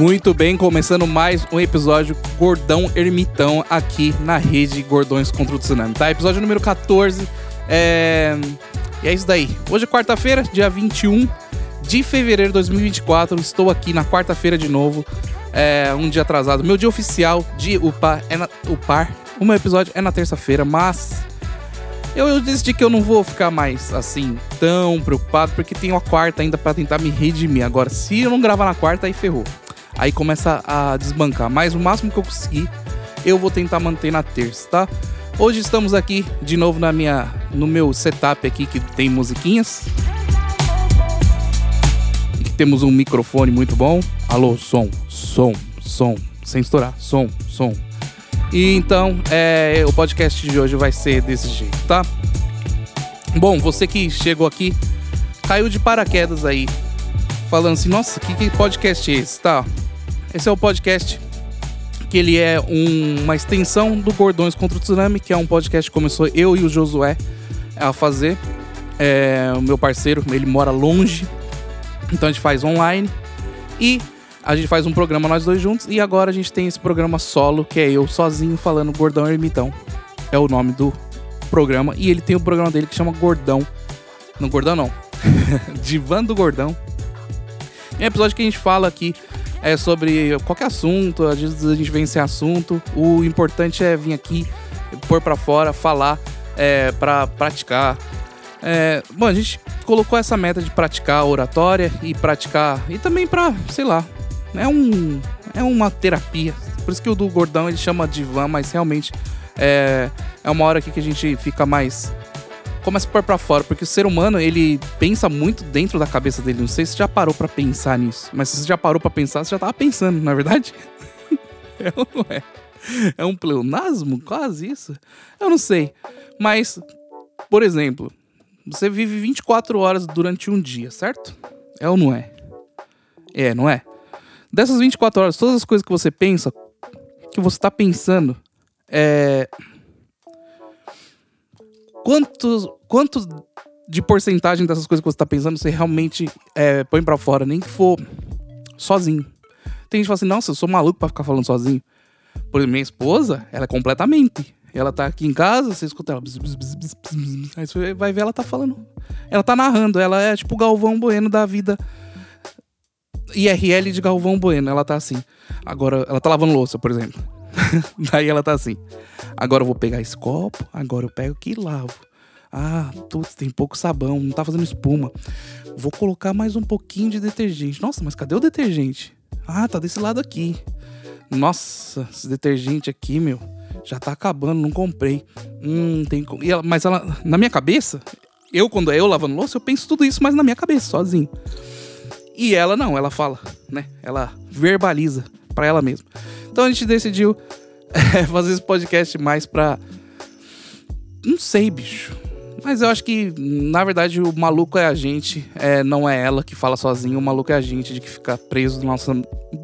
Muito bem, começando mais um episódio Gordão Ermitão aqui na rede Gordões contra o Tsunami, tá? Episódio número 14. É... E é isso daí. Hoje é quarta-feira, dia 21 de fevereiro de 2024. Estou aqui na quarta-feira de novo. É um dia atrasado. Meu dia oficial de upar é na... upar. O meu episódio é na terça-feira, mas eu, eu, decidi que eu não vou ficar mais assim tão preocupado, porque tenho a quarta ainda para tentar me redimir. Agora, se eu não gravar na quarta, aí ferrou. Aí começa a desbancar. Mas o máximo que eu conseguir, eu vou tentar manter na terça, tá? Hoje estamos aqui de novo na minha, no meu setup aqui que tem musiquinhas. E temos um microfone muito bom. Alô, som, som, som, sem estourar, som, som. E então, é, o podcast de hoje vai ser desse jeito, tá? Bom, você que chegou aqui, caiu de paraquedas aí, falando assim, nossa, que, que podcast é esse, tá? Esse é o podcast que ele é um, uma extensão do Gordões contra o Tsunami, que é um podcast que começou eu e o Josué a fazer. É, o meu parceiro, ele mora longe, então a gente faz online. E a gente faz um programa nós dois juntos e agora a gente tem esse programa solo, que é eu sozinho falando Gordão Ermitão. É o nome do programa. E ele tem o programa dele que chama Gordão. Não, Gordão não. Divã do Gordão. É um episódio que a gente fala aqui é sobre qualquer assunto, às vezes a gente vem sem assunto. O importante é vir aqui, pôr para fora, falar, é, para praticar. É, bom, a gente colocou essa meta de praticar oratória e praticar. E também pra, sei lá, é um é uma terapia. Por isso que o do gordão ele chama divã, mas realmente é, é uma hora aqui que a gente fica mais começa a pôr pra fora, porque o ser humano, ele pensa muito dentro da cabeça dele. Não sei se você já parou para pensar nisso, mas se você já parou para pensar, você já tava pensando, na é verdade? é ou não é? É um pleonasmo? Quase isso? Eu não sei. Mas, por exemplo, você vive 24 horas durante um dia, certo? É ou não é? É, não é? Dessas 24 horas, todas as coisas que você pensa, que você tá pensando, é. Quantos, quantos de porcentagem dessas coisas que você tá pensando você realmente é, põe para fora, nem que for sozinho? Tem gente que fala assim, nossa, eu sou maluco pra ficar falando sozinho. Por exemplo, minha esposa, ela é completamente. Ela tá aqui em casa, você escuta ela. aí você vai ver ela tá falando. Ela tá narrando, ela é tipo o Galvão Bueno da vida IRL de Galvão Bueno. Ela tá assim. Agora, ela tá lavando louça, por exemplo. Daí ela tá assim. Agora eu vou pegar esse copo, agora eu pego aqui e lavo. Ah, putz, tem pouco sabão, não tá fazendo espuma. Vou colocar mais um pouquinho de detergente. Nossa, mas cadê o detergente? Ah, tá desse lado aqui. Nossa, esse detergente aqui, meu, já tá acabando, não comprei. Hum, tem. E ela, mas ela, na minha cabeça, eu, quando é eu lavando louça, eu penso tudo isso, mas na minha cabeça, sozinho. E ela não, ela fala, né? Ela verbaliza para ela mesma. Então a gente decidiu é, fazer esse podcast mais pra. Não sei, bicho. Mas eu acho que, na verdade, o maluco é a gente, é, não é ela que fala sozinha, o maluco é a gente de que fica preso na nossa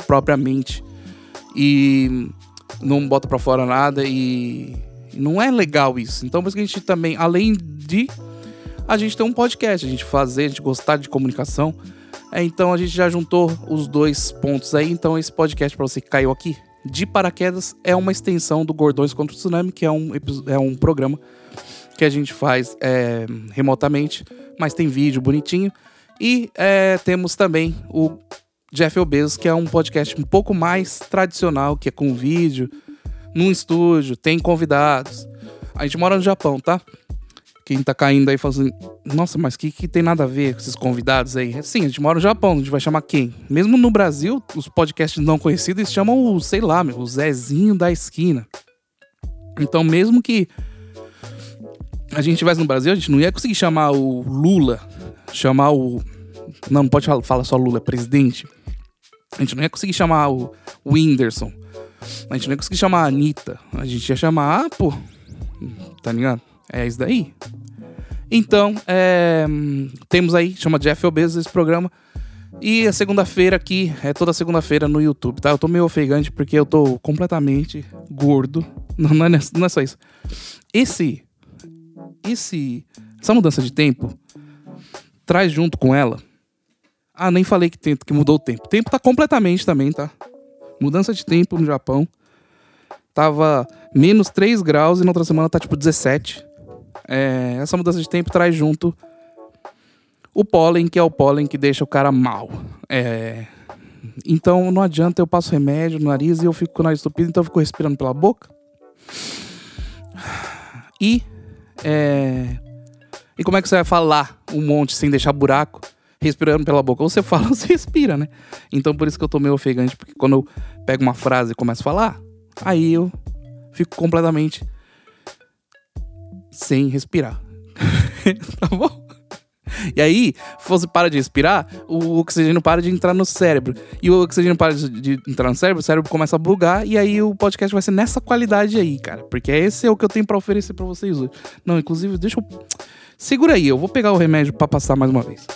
própria mente e não bota pra fora nada e não é legal isso. Então, por isso que a gente também, além de a gente ter um podcast, a gente fazer, a gente gostar de comunicação, é, então a gente já juntou os dois pontos aí. Então esse podcast para você que caiu aqui de paraquedas é uma extensão do Gordões contra o Tsunami, que é um, é um programa que a gente faz é, remotamente, mas tem vídeo bonitinho. E é, temos também o Jeff Bezos, que é um podcast um pouco mais tradicional, que é com vídeo, num estúdio, tem convidados. A gente mora no Japão, tá? Quem tá caindo aí falando assim, nossa, mas que, que tem nada a ver com esses convidados aí? Sim, a gente mora no Japão, a gente vai chamar quem? Mesmo no Brasil, os podcasts não conhecidos eles chamam o, sei lá, meu, o Zezinho da esquina. Então, mesmo que a gente estivesse no Brasil, a gente não ia conseguir chamar o Lula, chamar o. Não, não pode falar só Lula, é presidente. A gente não ia conseguir chamar o, o Whindersson. A gente não ia conseguir chamar a Anitta. A gente ia chamar, ah, pô. Tá ligado? É isso daí. Então, é, temos aí, chama Jeff Obeso esse programa. E a segunda-feira aqui, é toda segunda-feira no YouTube, tá? Eu tô meio ofegante porque eu tô completamente gordo. Não, não, é, não é só isso. Esse, esse, essa mudança de tempo traz junto com ela Ah, nem falei que, tem, que mudou o tempo. O tempo tá completamente também, tá? Mudança de tempo no Japão. Tava menos 3 graus e na outra semana tá tipo 17. É, essa mudança de tempo traz junto o pólen, que é o pólen que deixa o cara mal. É, então não adianta eu passo remédio no nariz e eu fico com o nariz estupido, então eu fico respirando pela boca. E. É, e como é que você vai falar um monte sem deixar buraco? respirando pela boca. Ou você fala ou você respira, né? Então por isso que eu tô meio ofegante, porque quando eu pego uma frase e começo a falar, aí eu fico completamente sem respirar. tá bom? E aí, você para de respirar, o oxigênio para de entrar no cérebro. E o oxigênio para de entrar no cérebro, o cérebro começa a bugar, e aí o podcast vai ser nessa qualidade aí, cara. Porque esse é o que eu tenho para oferecer para vocês hoje. Não, inclusive, deixa eu. Segura aí, eu vou pegar o remédio para passar mais uma vez.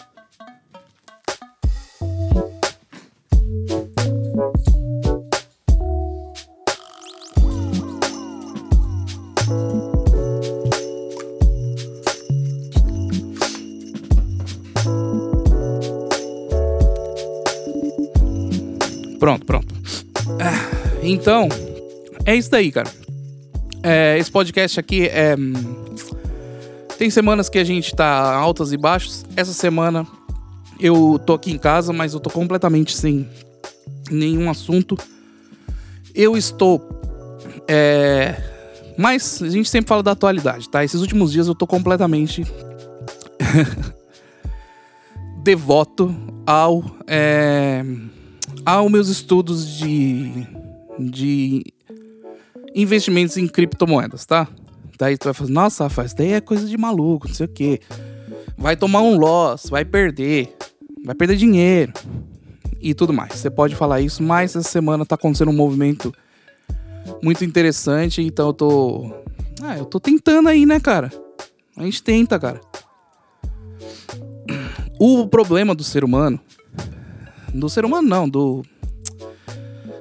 Pronto, pronto. Ah, então, é isso daí, cara. É, esse podcast aqui é. Tem semanas que a gente tá altas e baixos. Essa semana eu tô aqui em casa, mas eu tô completamente sem nenhum assunto. Eu estou. É... Mas a gente sempre fala da atualidade, tá? Esses últimos dias eu tô completamente. devoto ao. É aos meus estudos de, de investimentos em criptomoedas, tá? Daí tu vai falar, nossa, Rafael, isso daí é coisa de maluco, não sei o quê. Vai tomar um loss, vai perder, vai perder dinheiro e tudo mais. Você pode falar isso, mas essa semana tá acontecendo um movimento muito interessante, então eu tô. Ah, eu tô tentando aí, né, cara? A gente tenta, cara. O problema do ser humano do ser humano, não, do.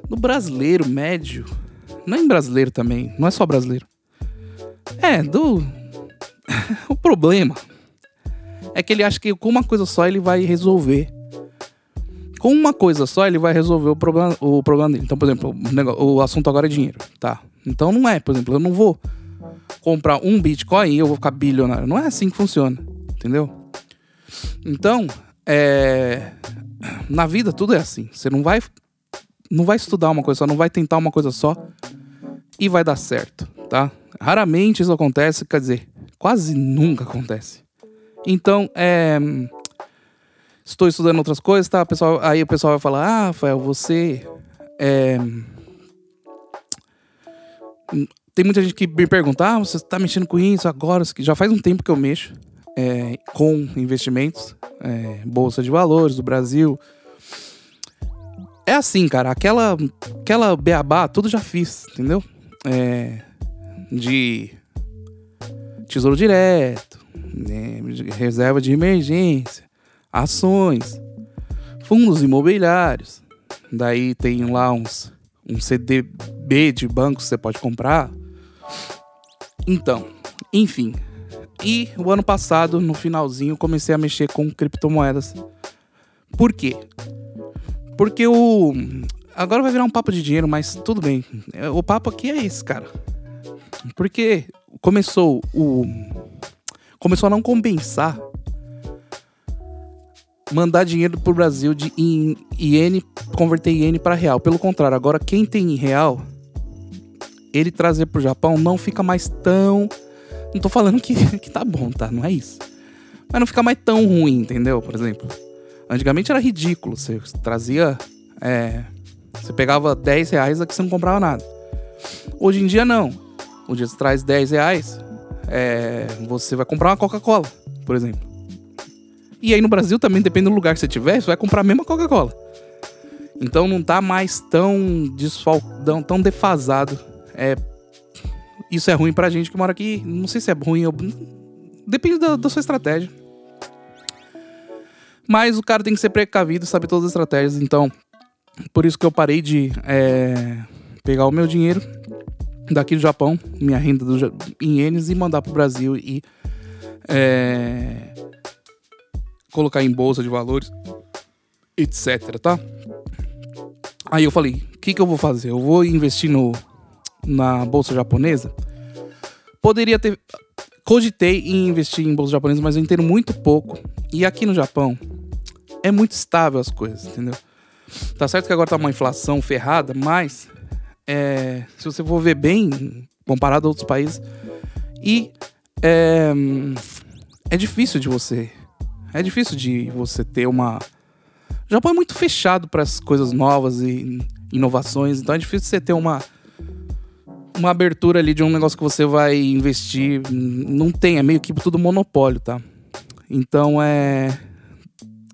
Do brasileiro médio. Não é brasileiro também, não é só brasileiro. É, do. o problema é que ele acha que com uma coisa só ele vai resolver. Com uma coisa só ele vai resolver o problema, o problema dele. Então, por exemplo, o, negócio, o assunto agora é dinheiro, tá? Então não é, por exemplo, eu não vou comprar um Bitcoin e eu vou ficar bilionário. Não é assim que funciona, entendeu? Então, é, na vida tudo é assim. Você não vai não vai estudar uma coisa só, não vai tentar uma coisa só e vai dar certo, tá? Raramente isso acontece, quer dizer, quase nunca acontece. Então, é estou estudando outras coisas, tá? Pessoal, aí o pessoal vai falar: "Ah, Rafael, você é tem muita gente que me pergunta: ah, você está mexendo com isso agora? Já faz um tempo que eu mexo é, com investimentos, é, bolsa de valores do Brasil. É assim, cara, aquela, aquela beabá, tudo já fiz, entendeu? É, de tesouro direto, né, reserva de emergência, ações, fundos imobiliários. Daí tem lá uns um CDB de banco que você pode comprar. Então, enfim, e o ano passado, no finalzinho, comecei a mexer com criptomoedas. Por quê? Porque o. Agora vai virar um papo de dinheiro, mas tudo bem. O papo aqui é esse, cara. Porque começou o. Começou a não compensar mandar dinheiro pro Brasil de em iene, converter iene para real. Pelo contrário, agora quem tem real, ele trazer pro Japão não fica mais tão não tô falando que, que tá bom, tá? Não é isso. Mas não fica mais tão ruim, entendeu? Por exemplo. Antigamente era ridículo. Você trazia. É, você pegava 10 reais aqui você não comprava nada. Hoje em dia não. Hoje você traz 10 reais, é, você vai comprar uma Coca-Cola, por exemplo. E aí no Brasil também, depende do lugar que você tiver, você vai comprar a mesma Coca-Cola. Então não tá mais tão desfal... tão defasado é, isso é ruim pra gente que mora aqui. Não sei se é ruim. Depende da, da sua estratégia. Mas o cara tem que ser precavido, saber todas as estratégias. Então, por isso que eu parei de é, pegar o meu dinheiro daqui do Japão, minha renda do, em ienes, e mandar pro Brasil e é, colocar em bolsa de valores etc, tá? Aí eu falei, o que, que eu vou fazer? Eu vou investir no, na bolsa japonesa? Poderia ter. Cogitei em investir em bolsa japonesa, mas eu entendo muito pouco. E aqui no Japão é muito estável as coisas, entendeu? Tá certo que agora tá uma inflação ferrada, mas é, se você for ver bem, comparado a outros países, e é, é difícil de você. É difícil de você ter uma. O Japão é muito fechado para as coisas novas e inovações, então é difícil você ter uma uma abertura ali de um negócio que você vai investir. Não tem, é meio que tudo monopólio, tá? Então é.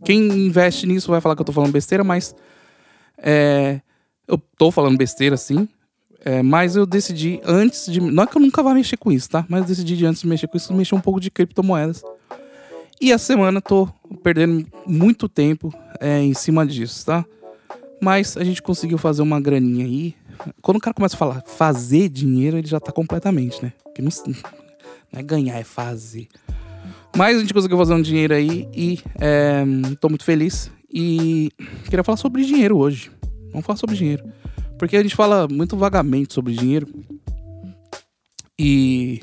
Quem investe nisso vai falar que eu tô falando besteira, mas. É, eu tô falando besteira, sim. É, mas eu decidi antes de. Não é que eu nunca vá mexer com isso, tá? Mas eu decidi de antes de mexer com isso, mexer um pouco de criptomoedas. E a semana tô perdendo muito tempo é, em cima disso, tá? Mas a gente conseguiu fazer uma graninha aí. Quando o cara começa a falar fazer dinheiro, ele já tá completamente, né? Que não, não é ganhar, é fazer. Mas a gente conseguiu fazer um dinheiro aí e é, tô muito feliz. E queria falar sobre dinheiro hoje. Vamos falar sobre dinheiro. Porque a gente fala muito vagamente sobre dinheiro. E.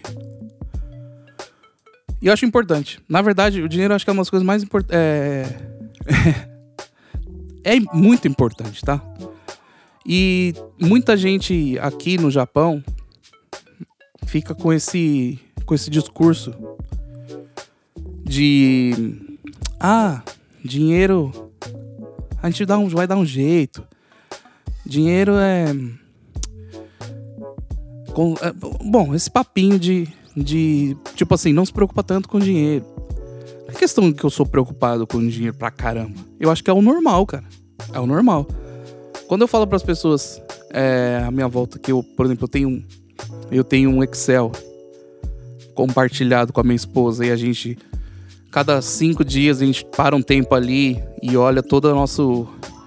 E eu acho importante. Na verdade, o dinheiro eu acho que é uma das coisas mais importantes. É... é muito importante, tá? E muita gente aqui no Japão fica com esse com esse discurso de ah, dinheiro a gente dá um, vai dar um jeito. Dinheiro é, com, é bom, esse papinho de de tipo assim, não se preocupa tanto com dinheiro. Não é questão que eu sou preocupado com dinheiro pra caramba. Eu acho que é o normal, cara. É o normal. Quando eu falo para as pessoas é, à minha volta que eu, por exemplo, eu tenho, eu tenho um Excel compartilhado com a minha esposa e a gente, cada cinco dias, a gente para um tempo ali e olha toda a nosso,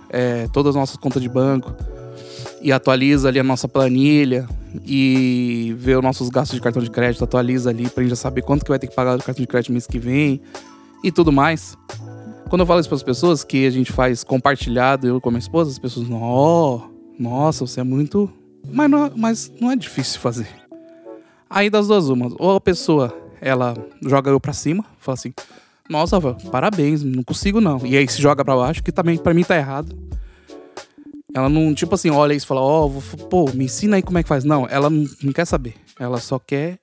é, todas as nossas contas de banco e atualiza ali a nossa planilha e vê os nossos gastos de cartão de crédito, atualiza ali pra gente já saber quanto que vai ter que pagar do cartão de crédito mês que vem e tudo mais. Quando eu falo isso para as pessoas, que a gente faz compartilhado, eu com a minha esposa, as pessoas, oh, nossa, você é muito. Mas não, mas não é difícil fazer. Aí das duas umas, ou a pessoa, ela joga eu para cima, fala assim, nossa, parabéns, não consigo não. E aí se joga para baixo, que também para mim tá errado. Ela não, tipo assim, olha isso e fala, ó, oh, pô, me ensina aí como é que faz. Não, ela não, não quer saber. Ela só quer.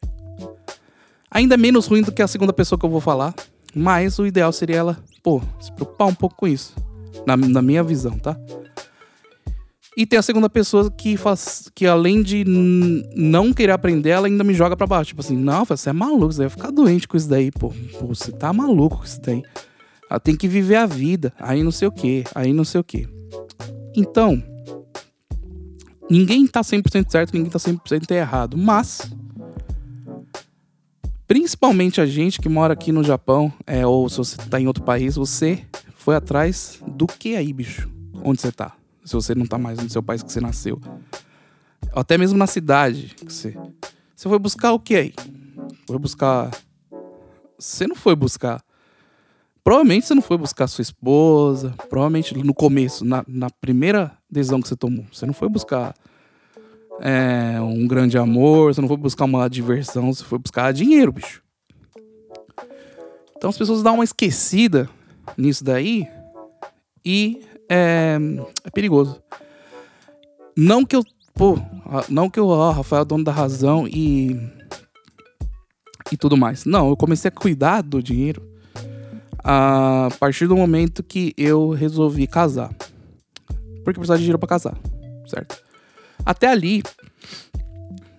Ainda menos ruim do que a segunda pessoa que eu vou falar. Mas o ideal seria ela, pô, se preocupar um pouco com isso. Na, na minha visão, tá? E tem a segunda pessoa que faz. que além de não querer aprender, ela ainda me joga para baixo. Tipo assim, não, você é maluco, você vai ficar doente com isso daí, pô. pô você tá maluco com isso daí. Ela tem que viver a vida. Aí não sei o que, aí não sei o que. Então, ninguém tá 100% certo, ninguém tá 100% errado. Mas Principalmente a gente que mora aqui no Japão, é, ou se você tá em outro país, você foi atrás do que aí, bicho? Onde você tá? Se você não tá mais no seu país que você nasceu. Até mesmo na cidade que você. Você foi buscar o que aí? Foi buscar. Você não foi buscar. Provavelmente você não foi buscar sua esposa. Provavelmente no começo, na, na primeira decisão que você tomou, você não foi buscar é, um grande amor, você não foi buscar uma diversão, você foi buscar dinheiro, bicho. Então as pessoas dão uma esquecida nisso daí e é, é perigoso. Não que eu, pô, não que eu, ó, Rafael é dono da razão e e tudo mais. Não, eu comecei a cuidar do dinheiro a partir do momento que eu resolvi casar. Porque precisava de dinheiro para casar, certo? Até ali,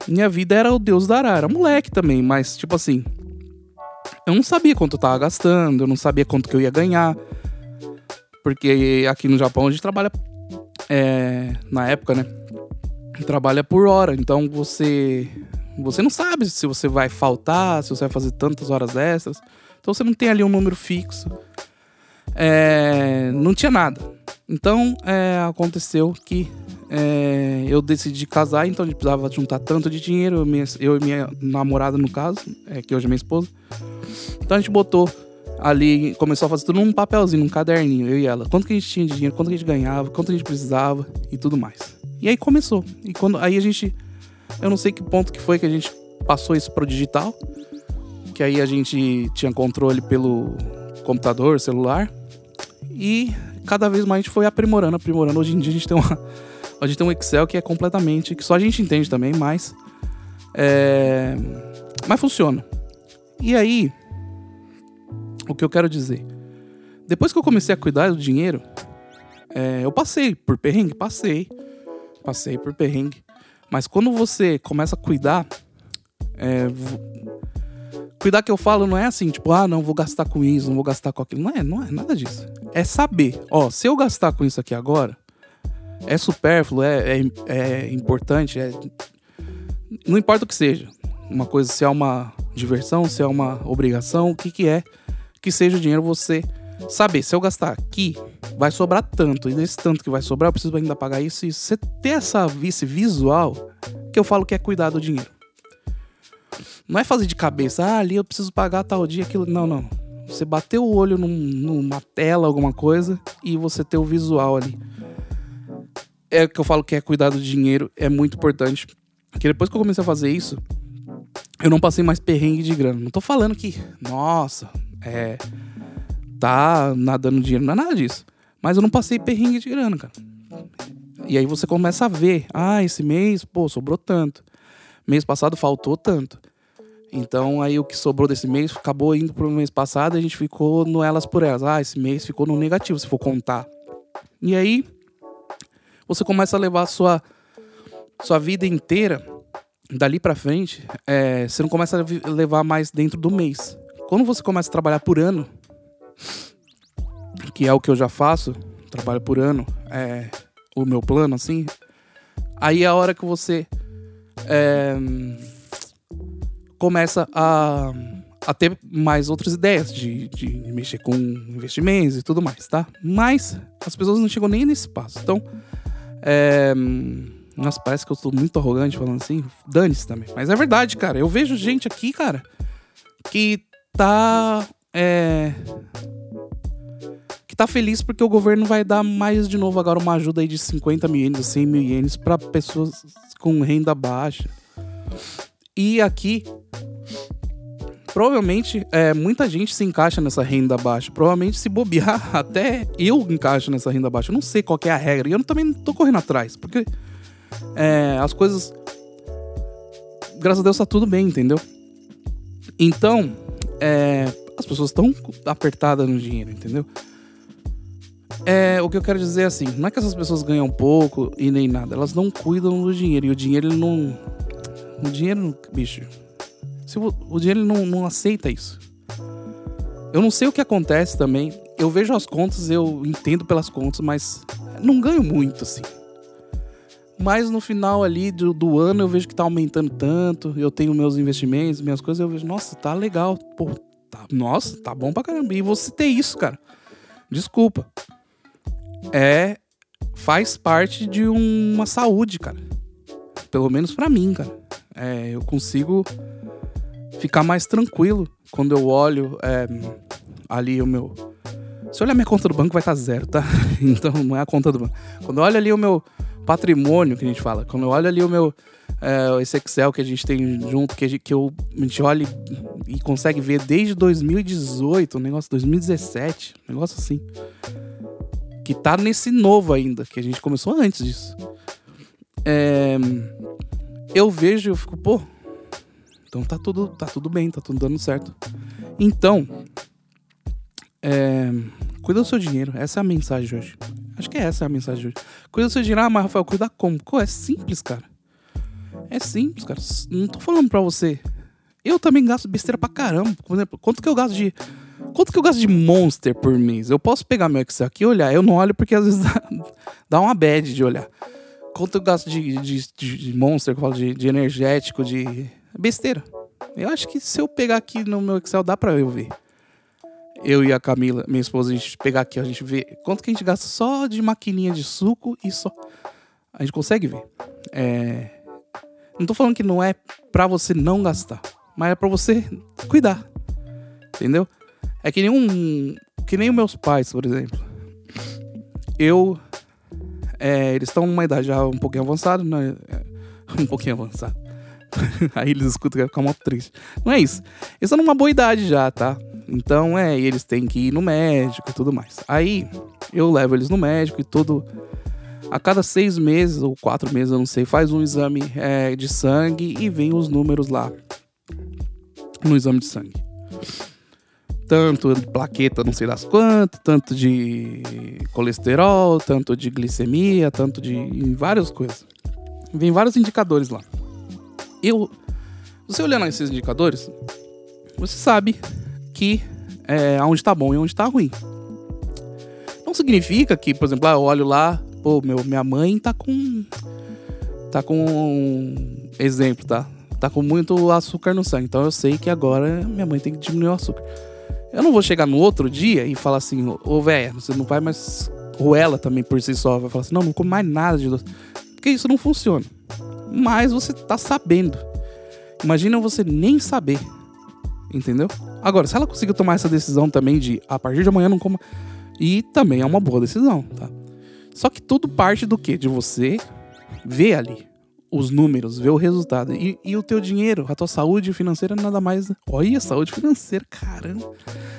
minha vida era o Deus dará. Era moleque também, mas tipo assim. Eu não sabia quanto eu tava gastando, eu não sabia quanto que eu ia ganhar. Porque aqui no Japão a gente trabalha. É, na época, né? Trabalha por hora. Então você. Você não sabe se você vai faltar, se você vai fazer tantas horas extras. Então você não tem ali um número fixo. É, não tinha nada. Então é, aconteceu que é, eu decidi casar, então gente precisava juntar tanto de dinheiro, eu, minha, eu e minha namorada, no caso, é, que hoje é minha esposa. Então a gente botou ali começou a fazer tudo num papelzinho, num caderninho, eu e ela. Quanto que a gente tinha de dinheiro, quanto que a gente ganhava, quanto a gente precisava e tudo mais. E aí começou. E quando aí a gente eu não sei que ponto que foi que a gente passou isso pro digital, que aí a gente tinha controle pelo computador, celular. E cada vez mais a gente foi aprimorando, aprimorando. Hoje em dia a gente tem uma a gente tem um Excel que é completamente que só a gente entende também, mas é, mas funciona. E aí o que eu quero dizer? Depois que eu comecei a cuidar do dinheiro, é, eu passei por perrengue, passei, passei por perrengue. Mas quando você começa a cuidar, é, cuidar que eu falo não é assim, tipo, ah, não vou gastar com isso, não vou gastar com aquilo. Não é, não é nada disso. É saber, ó, se eu gastar com isso aqui agora, é supérfluo, é, é, é importante, é, não importa o que seja. Uma coisa, se é uma diversão, se é uma obrigação, o que que é que seja o dinheiro você saber, se eu gastar aqui, vai sobrar tanto, e desse tanto que vai sobrar, eu preciso ainda pagar isso, e você ter essa vice visual, que eu falo que é cuidar do dinheiro. Não é fazer de cabeça, ah, ali eu preciso pagar tal dia, aquilo. Não, não. Você bater o olho num, numa tela, alguma coisa, e você ter o visual ali. É o que eu falo que é cuidar do dinheiro, é muito importante. Porque depois que eu comecei a fazer isso, eu não passei mais perrengue de grana. Não tô falando que, nossa, é, tá nadando dinheiro, não é nada disso. Mas eu não passei perrengue de grana, cara. E aí você começa a ver, ah, esse mês, pô, sobrou tanto. Mês passado faltou tanto. Então aí o que sobrou desse mês acabou indo pro mês passado e a gente ficou no elas por elas. Ah, esse mês ficou no negativo, se for contar. E aí você começa a levar a sua, sua vida inteira dali para frente. É, você não começa a levar mais dentro do mês. Quando você começa a trabalhar por ano, que é o que eu já faço, trabalho por ano, é o meu plano, assim, aí é a hora que você é, começa a, a ter mais outras ideias de, de mexer com investimentos e tudo mais, tá? Mas as pessoas não chegam nem nesse passo. Então, é, nossa, parece que eu tô muito arrogante falando assim. Dane-se também. Mas é verdade, cara. Eu vejo gente aqui, cara, que tá. É, que tá feliz porque o governo vai dar mais de novo agora uma ajuda aí de 50 mil ienes, 100 mil ienes para pessoas com renda baixa. E aqui, provavelmente, é, muita gente se encaixa nessa renda baixa. Provavelmente, se bobear, até eu encaixo nessa renda baixa. Eu não sei qual é a regra. E eu também não tô correndo atrás, porque é, as coisas. Graças a Deus tá tudo bem, entendeu? Então, é, as pessoas estão apertadas no dinheiro, entendeu? É, o que eu quero dizer é assim, não é que essas pessoas ganham pouco e nem nada, elas não cuidam do dinheiro. E o dinheiro ele não. O dinheiro, bicho. Se o, o dinheiro não, não aceita isso. Eu não sei o que acontece também. Eu vejo as contas, eu entendo pelas contas, mas não ganho muito, assim. Mas no final ali do, do, ano eu vejo que tá aumentando tanto, eu tenho meus investimentos, minhas coisas, eu vejo, nossa, tá legal, pô, tá, nossa, tá bom pra caramba. E você ter isso, cara. Desculpa. É. Faz parte de uma saúde, cara. Pelo menos para mim, cara. É, eu consigo ficar mais tranquilo quando eu olho é, ali o meu. Se olhar minha conta do banco vai estar tá zero, tá? Então não é a conta do banco. Quando eu olho ali o meu patrimônio que a gente fala, quando eu olho ali o meu é, esse Excel que a gente tem junto, que a gente, que eu, a gente olha e consegue ver desde 2018, um negócio 2017, um negócio assim. Que tá nesse novo ainda, que a gente começou antes disso. É, eu vejo e eu fico, pô, então tá tudo, tá tudo bem, tá tudo dando certo. Então, é, cuida do seu dinheiro. Essa é a mensagem de hoje. Acho que é essa a mensagem de hoje. Cuida do seu dinheiro. Ah, mas Rafael, cuida como? Pô, é simples, cara. É simples, cara. Não tô falando pra você. Eu também gasto besteira pra caramba. Por exemplo, quanto que eu gasto de. Quanto que eu gasto de Monster por mês? Eu posso pegar meu Excel aqui e olhar. Eu não olho porque às vezes dá, dá uma bad de olhar. Quanto eu gasto de, de, de Monster, de, de energético, de. Besteira. Eu acho que se eu pegar aqui no meu Excel, dá pra eu ver. Eu e a Camila, minha esposa, a gente pegar aqui, a gente vê quanto que a gente gasta só de maquininha de suco e só. A gente consegue ver. É não tô falando que não é para você não gastar, mas é para você cuidar. Entendeu? É que nem um. Que nem os meus pais, por exemplo. Eu. É, eles estão numa idade já um pouquinho avançada, né? Um pouquinho avançada. Aí eles escutam que ficar muito triste. Não é isso. Eles estão numa boa idade já, tá? Então, é, eles têm que ir no médico e tudo mais. Aí, eu levo eles no médico e tudo. A cada seis meses ou quatro meses, eu não sei, faz um exame é, de sangue e vem os números lá no exame de sangue. Tanto de plaqueta, não sei das quantas, tanto de colesterol, tanto de glicemia, tanto de várias coisas. Vem vários indicadores lá. Eu, você olhando esses indicadores, você sabe que é onde está bom e onde está ruim. Não significa que, por exemplo, ah, eu olho lá, pô, meu, minha mãe tá com. Tá com. Exemplo, tá? Tá com muito açúcar no sangue. Então eu sei que agora minha mãe tem que diminuir o açúcar. Eu não vou chegar no outro dia e falar assim, ô velho, você não vai mais. Ou ela também por si só vai falar assim, não, não come mais nada de doce. Porque isso não funciona. Mas você tá sabendo. Imagina você nem saber. Entendeu? Agora, se ela conseguir tomar essa decisão também de a partir de amanhã não coma. E também é uma boa decisão, tá? Só que tudo parte do quê? De você ver ali os números, ver o resultado. E, e, o teu dinheiro, a tua saúde financeira, nada mais. Olha, saúde financeira, caramba.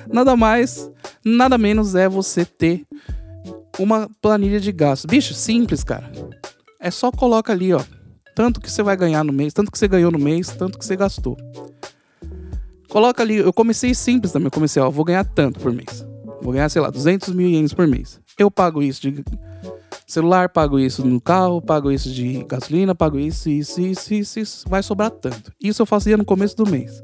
Nada mais, nada menos é você ter uma planilha de gastos. Bicho, simples, cara. É só coloca ali, ó. Tanto que você vai ganhar no mês, tanto que você ganhou no mês, tanto que você gastou. Coloca ali, eu comecei simples também. Eu comecei, ó, vou ganhar tanto por mês. Vou ganhar, sei lá, 200 mil ienes por mês. Eu pago isso de celular, pago isso no carro, pago isso de gasolina, pago isso, isso, isso, isso, isso. Vai sobrar tanto. Isso eu fazia no começo do mês.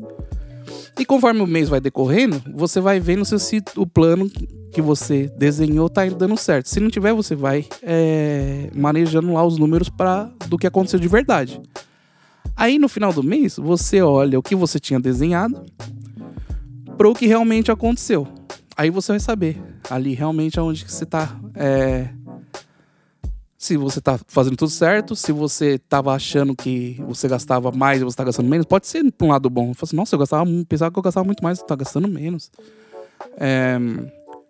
E conforme o mês vai decorrendo, você vai vendo se o plano que você desenhou tá dando certo. Se não tiver, você vai é, manejando lá os números para do que aconteceu de verdade. Aí no final do mês, você olha o que você tinha desenhado para o que realmente aconteceu. Aí você vai saber ali realmente aonde que você tá. É, se você tá fazendo tudo certo, se você tava achando que você gastava mais e você tá gastando menos, pode ser por um lado bom. Fala assim, nossa, eu gastava, pensava que eu gastava muito mais, você tá gastando menos. É,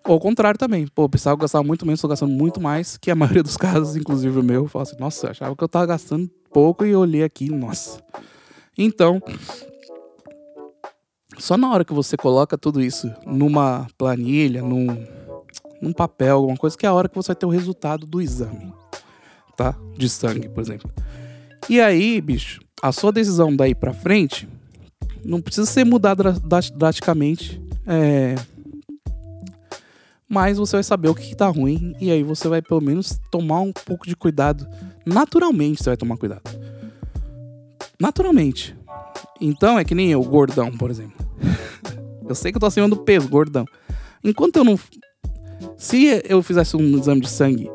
ou ao contrário também. Pô, eu pensava que eu gastava muito menos, tô gastando muito mais, que a maioria dos casos, inclusive o meu, fala assim, nossa, eu achava que eu tava gastando pouco e olhei aqui, nossa. Então, só na hora que você coloca tudo isso numa planilha, num, num papel, alguma coisa, que é a hora que você vai ter o resultado do exame, tá? De sangue, por exemplo. E aí, bicho, a sua decisão daí pra frente não precisa ser mudada drasticamente. É, mas você vai saber o que, que tá ruim e aí você vai pelo menos tomar um pouco de cuidado. Naturalmente você vai tomar cuidado. Naturalmente. Então é que nem eu, gordão, por exemplo. eu sei que eu tô acima do peso, gordão. Enquanto eu não. Se eu fizesse um exame de sangue,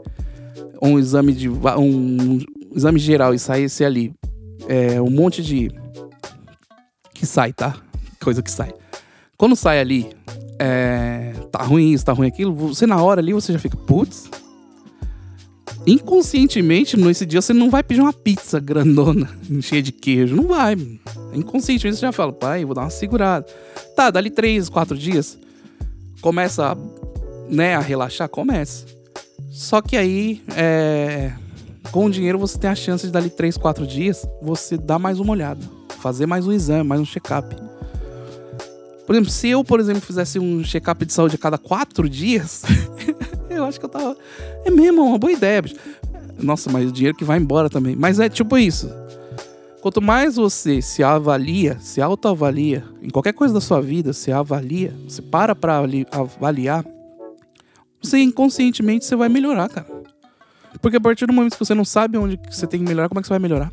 um exame de. um exame geral e saísse ali é, um monte de. Que sai, tá? Coisa que sai. Quando sai ali é, tá ruim isso, tá ruim aquilo, você na hora ali você já fica, putz. Inconscientemente, nesse dia você não vai pedir uma pizza grandona, cheia de queijo. Não vai. Inconscientemente você já fala, pai, vou dar uma segurada. Tá, dali três, quatro dias, começa a, né, a relaxar, começa. Só que aí, é, com o dinheiro você tem a chance de dali três, quatro dias, você dar mais uma olhada, fazer mais um exame, mais um check-up. Por exemplo, se eu, por exemplo, fizesse um check-up de saúde a cada quatro dias, eu acho que eu tava. É mesmo, uma boa ideia, bicho. Nossa, mas o dinheiro que vai embora também. Mas é tipo isso. Quanto mais você se avalia, se autoavalia, em qualquer coisa da sua vida, se avalia, você para pra avaliar, você inconscientemente você vai melhorar, cara. Porque a partir do momento que você não sabe onde você tem que melhorar, como é que você vai melhorar?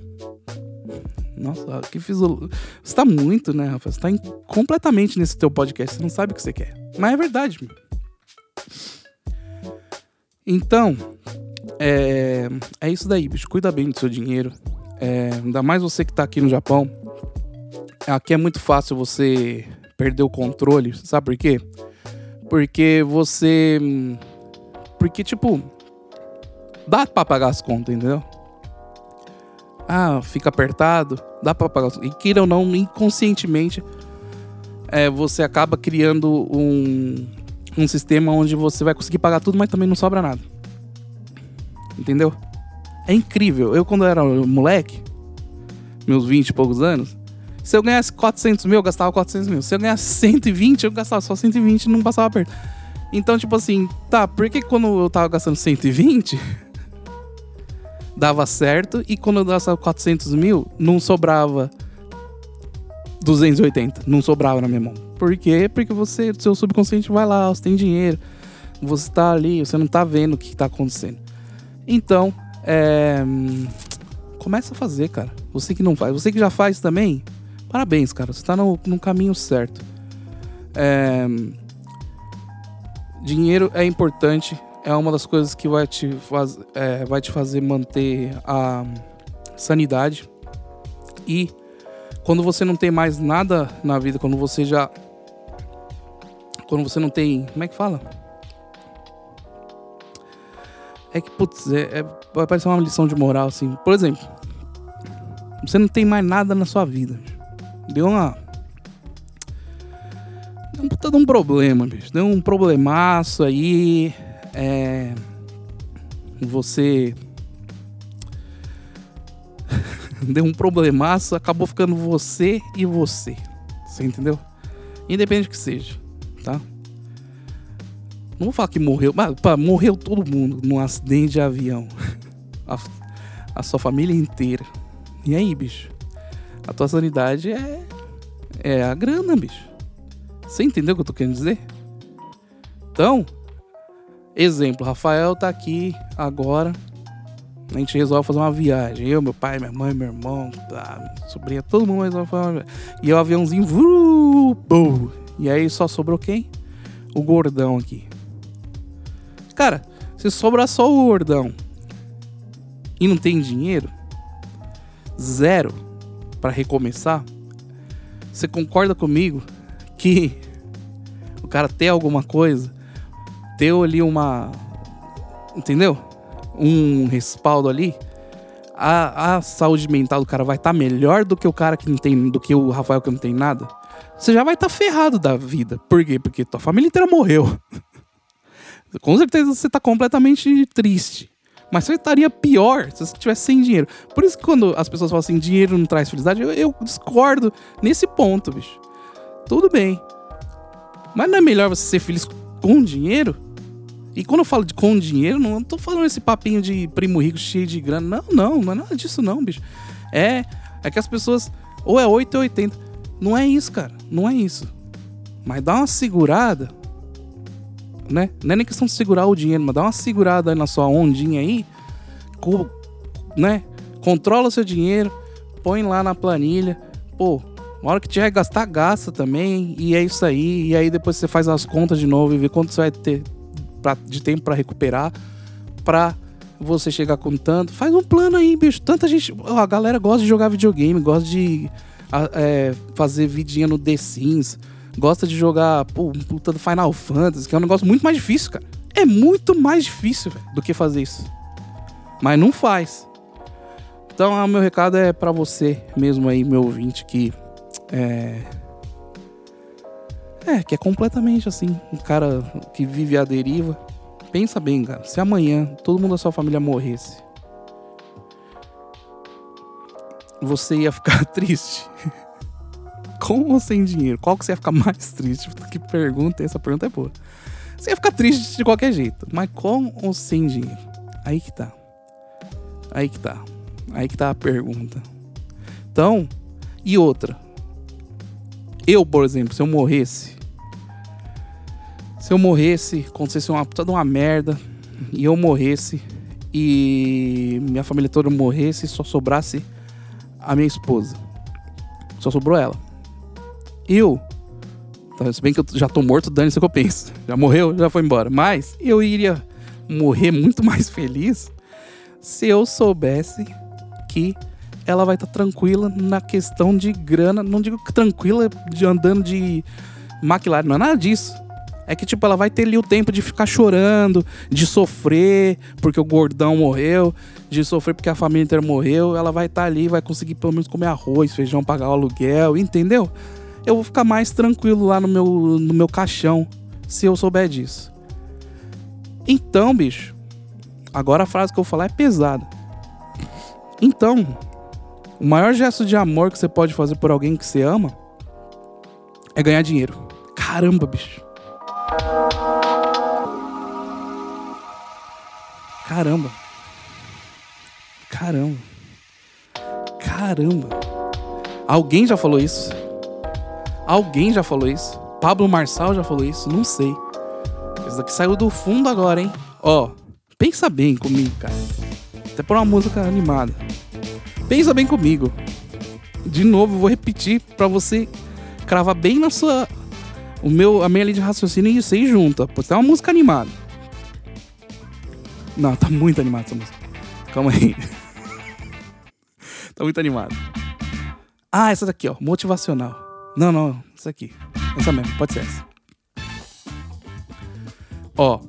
Nossa, que fiz. Você tá muito, né, Rafa? Você tá completamente nesse teu podcast. Você não sabe o que você quer. Mas é verdade. Então, é, é isso daí, bicho. Cuida bem do seu dinheiro. É, ainda mais você que tá aqui no Japão. Aqui é muito fácil você perder o controle. Sabe por quê? Porque você. Porque, tipo. Dá pra pagar as contas, entendeu? Ah, fica apertado, dá pra pagar. E queira ou não, inconscientemente, é, você acaba criando um, um sistema onde você vai conseguir pagar tudo, mas também não sobra nada. Entendeu? É incrível. Eu, quando era moleque, meus 20 e poucos anos, se eu ganhasse 400 mil, eu gastava 400 mil. Se eu ganhasse 120, eu gastava só 120 e não passava perto. Então, tipo assim, tá, por que quando eu tava gastando 120, dava certo, e quando eu gastava 400 mil, não sobrava 280, não sobrava na minha mão. Por quê? Porque você, seu subconsciente vai lá, você tem dinheiro, você tá ali, você não tá vendo o que tá acontecendo. Então, é, começa a fazer, cara. Você que não faz, você que já faz também, parabéns, cara. Você tá no, no caminho certo. É, dinheiro é importante, é uma das coisas que vai te, faz, é, vai te fazer manter a sanidade. E quando você não tem mais nada na vida, quando você já. Quando você não tem. Como é que fala? É que, putz, é, é, vai parecer uma lição de moral, assim. Por exemplo, você não tem mais nada na sua vida. Deu uma Deu um puta de um problema, bicho. Deu um problemaço aí. É. Você. Deu um problemaço, acabou ficando você e você. Você entendeu? Independente que seja, tá? Não vou falar que morreu, mas pá, morreu todo mundo num acidente de avião. A, a sua família inteira. E aí, bicho? A tua sanidade é. É a grana, bicho. Você entendeu o que eu tô querendo dizer? Então, exemplo, Rafael tá aqui agora. A gente resolve fazer uma viagem. Eu, meu pai, minha mãe, meu irmão, tá, minha sobrinha, todo mundo resolve fazer uma viagem. E o aviãozinho. Vru, e aí só sobrou quem? O gordão aqui. Cara, se sobrar só o gordão e não tem dinheiro, zero para recomeçar, você concorda comigo que o cara ter alguma coisa, ter ali uma. Entendeu? Um respaldo ali, a, a saúde mental do cara vai estar tá melhor do que o cara que não tem. do que o Rafael que não tem nada. Você já vai estar tá ferrado da vida. Por quê? Porque tua família inteira morreu. Com certeza você tá completamente triste. Mas você estaria pior se você tivesse sem dinheiro. Por isso que quando as pessoas falam assim, dinheiro não traz felicidade, eu, eu discordo nesse ponto, bicho tudo bem. Mas não é melhor você ser feliz com dinheiro? E quando eu falo de com dinheiro, não tô falando esse papinho de primo rico cheio de grana. Não, não, não é nada disso não, bicho. É, é que as pessoas ou é 8 ou 80. Não é isso, cara. Não é isso. Mas dá uma segurada, né? Não é nem questão de segurar o dinheiro, mas dá uma segurada na sua ondinha aí, né? Controla o seu dinheiro, põe lá na planilha. Pô, uma hora que tiver gastar, gasta também. E é isso aí. E aí depois você faz as contas de novo e vê quanto você vai ter pra, de tempo para recuperar. Pra você chegar com tanto. Faz um plano aí, bicho. Tanta gente. A galera gosta de jogar videogame, gosta de é, fazer vidinha no The Sims. Gosta de jogar pô, puta do Final Fantasy, que é um negócio muito mais difícil, cara. É muito mais difícil véio, do que fazer isso. Mas não faz. Então, o meu recado é para você mesmo aí, meu ouvinte, que é. É, que é completamente assim. Um cara que vive à deriva. Pensa bem, cara. Se amanhã todo mundo da sua família morresse, você ia ficar triste? Com ou sem dinheiro? Qual que você ia ficar mais triste? Que pergunta, essa pergunta é boa. Você ia ficar triste de qualquer jeito, mas com ou sem dinheiro? Aí que tá. Aí que tá. Aí que tá a pergunta. Então, e outra, eu, por exemplo, se eu morresse. Se eu morresse, acontecesse uma puta de uma merda. E eu morresse. E minha família toda morresse. Só sobrasse a minha esposa. Só sobrou ela. Eu. Tá, se bem que eu já tô morto, dane-se o que eu penso. Já morreu, já foi embora. Mas eu iria morrer muito mais feliz se eu soubesse que ela vai estar tá tranquila na questão de grana. Não digo que tranquila de andando de McLaren, não é nada disso. É que, tipo, ela vai ter ali o tempo de ficar chorando, de sofrer porque o gordão morreu, de sofrer porque a família inteira morreu. Ela vai estar tá ali, vai conseguir pelo menos comer arroz, feijão, pagar o aluguel, entendeu? Eu vou ficar mais tranquilo lá no meu, no meu caixão se eu souber disso. Então, bicho, agora a frase que eu vou falar é pesada. Então, o maior gesto de amor que você pode fazer por alguém que você ama é ganhar dinheiro. Caramba, bicho. Caramba. Caramba. Caramba. Alguém já falou isso? Alguém já falou isso? Pablo Marçal já falou isso? Não sei. Isso daqui saiu do fundo agora, hein? Ó, pensa bem comigo, cara. Até por uma música animada. Pensa bem comigo. De novo, vou repetir para você cravar bem na sua o meu a minha linha de raciocínio e você junta. Pode ser uma música animada. Não, tá muito animada essa música. Calma aí. tá muito animado. Ah, essa daqui, ó, motivacional. Não, não, essa aqui. Essa mesmo, pode ser essa. Ó.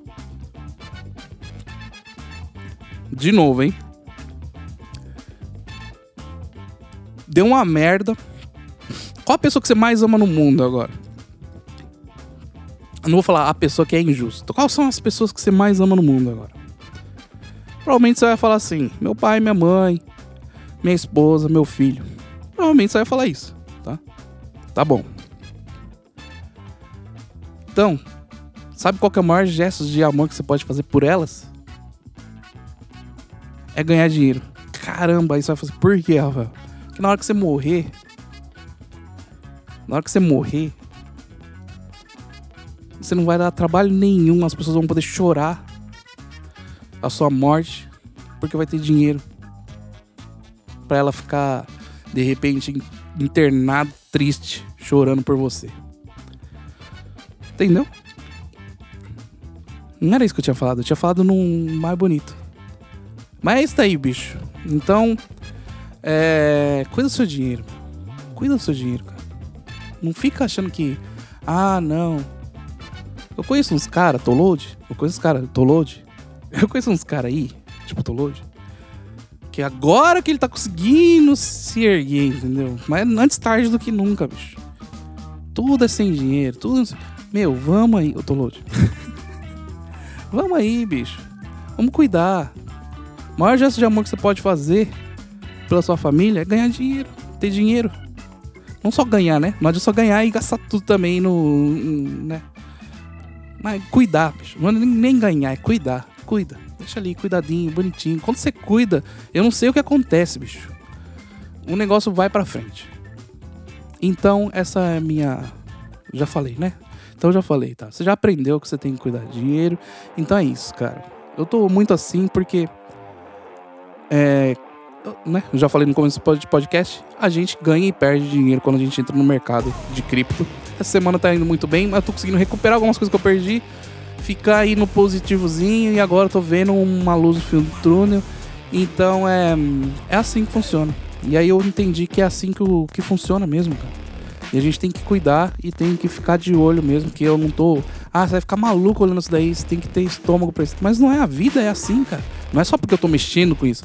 De novo, hein? Deu uma merda. Qual a pessoa que você mais ama no mundo agora? Eu não vou falar a pessoa que é injusta. Quais são as pessoas que você mais ama no mundo agora? Provavelmente você vai falar assim: meu pai, minha mãe, minha esposa, meu filho. Provavelmente você vai falar isso, tá? Tá bom. Então, sabe qual é o maior gesto de amor que você pode fazer por elas? É ganhar dinheiro. Caramba, aí você vai fazer. Por quê, Rafael? Porque na hora que você morrer. Na hora que você morrer. Você não vai dar trabalho nenhum. As pessoas vão poder chorar a sua morte. Porque vai ter dinheiro. Pra ela ficar, de repente, internado, triste, chorando por você. Entendeu? Não era isso que eu tinha falado. Eu tinha falado num mais bonito. Mas é isso daí, bicho. Então, é. Cuida do seu dinheiro. Cuida do seu dinheiro, cara. Não fica achando que. Ah, não. Eu conheço uns caras, Tolode. Eu conheço uns caras, Tolode. Eu conheço uns caras aí, tipo Tolode. Que agora que ele tá conseguindo se erguer, entendeu? Mas antes tarde do que nunca, bicho. Tudo é sem dinheiro, tudo. Meu, vamos aí, eu tô louco. vamos aí, bicho. Vamos cuidar. O maior gesto de amor que você pode fazer pela sua família é ganhar dinheiro, ter dinheiro. Não só ganhar, né? Não adianta só ganhar e gastar tudo também no. né? Mas cuidar, bicho. Não é nem ganhar, é cuidar. Cuida. Deixa ali, cuidadinho, bonitinho. Quando você cuida, eu não sei o que acontece, bicho. O negócio vai pra frente. Então, essa é minha. Já falei, né? Então já falei, tá? Você já aprendeu que você tem que cuidar de dinheiro. Então é isso, cara. Eu tô muito assim porque. É. Né? Já falei no começo do podcast. A gente ganha e perde dinheiro quando a gente entra no mercado de cripto. Essa semana tá indo muito bem, mas eu tô conseguindo recuperar algumas coisas que eu perdi. Ficar aí no positivozinho e agora tô vendo uma luz no fim do túnel. Então é. É assim que funciona. E aí eu entendi que é assim que, o, que funciona mesmo, cara. E a gente tem que cuidar e tem que ficar de olho mesmo, que eu não tô. Ah, você vai ficar maluco olhando isso daí, você tem que ter estômago pra isso. Mas não é a vida, é assim, cara. Não é só porque eu tô mexendo com isso.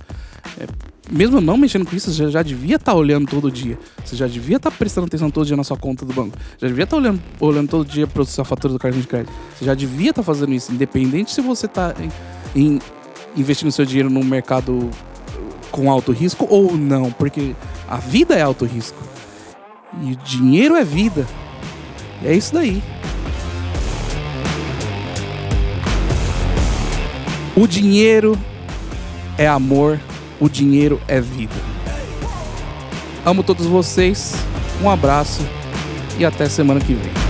É, mesmo não mexendo com isso, você já, devia estar tá olhando todo dia. Você já devia estar tá prestando atenção todo dia na sua conta do banco. Já devia estar tá olhando, olhando todo dia para sua fatura do cartão de crédito. Você já devia estar tá fazendo isso, independente se você está investindo seu dinheiro num mercado com alto risco ou não, porque a vida é alto risco. E dinheiro é vida. E é isso daí. O dinheiro é amor, o dinheiro é vida. Amo todos vocês, um abraço e até semana que vem.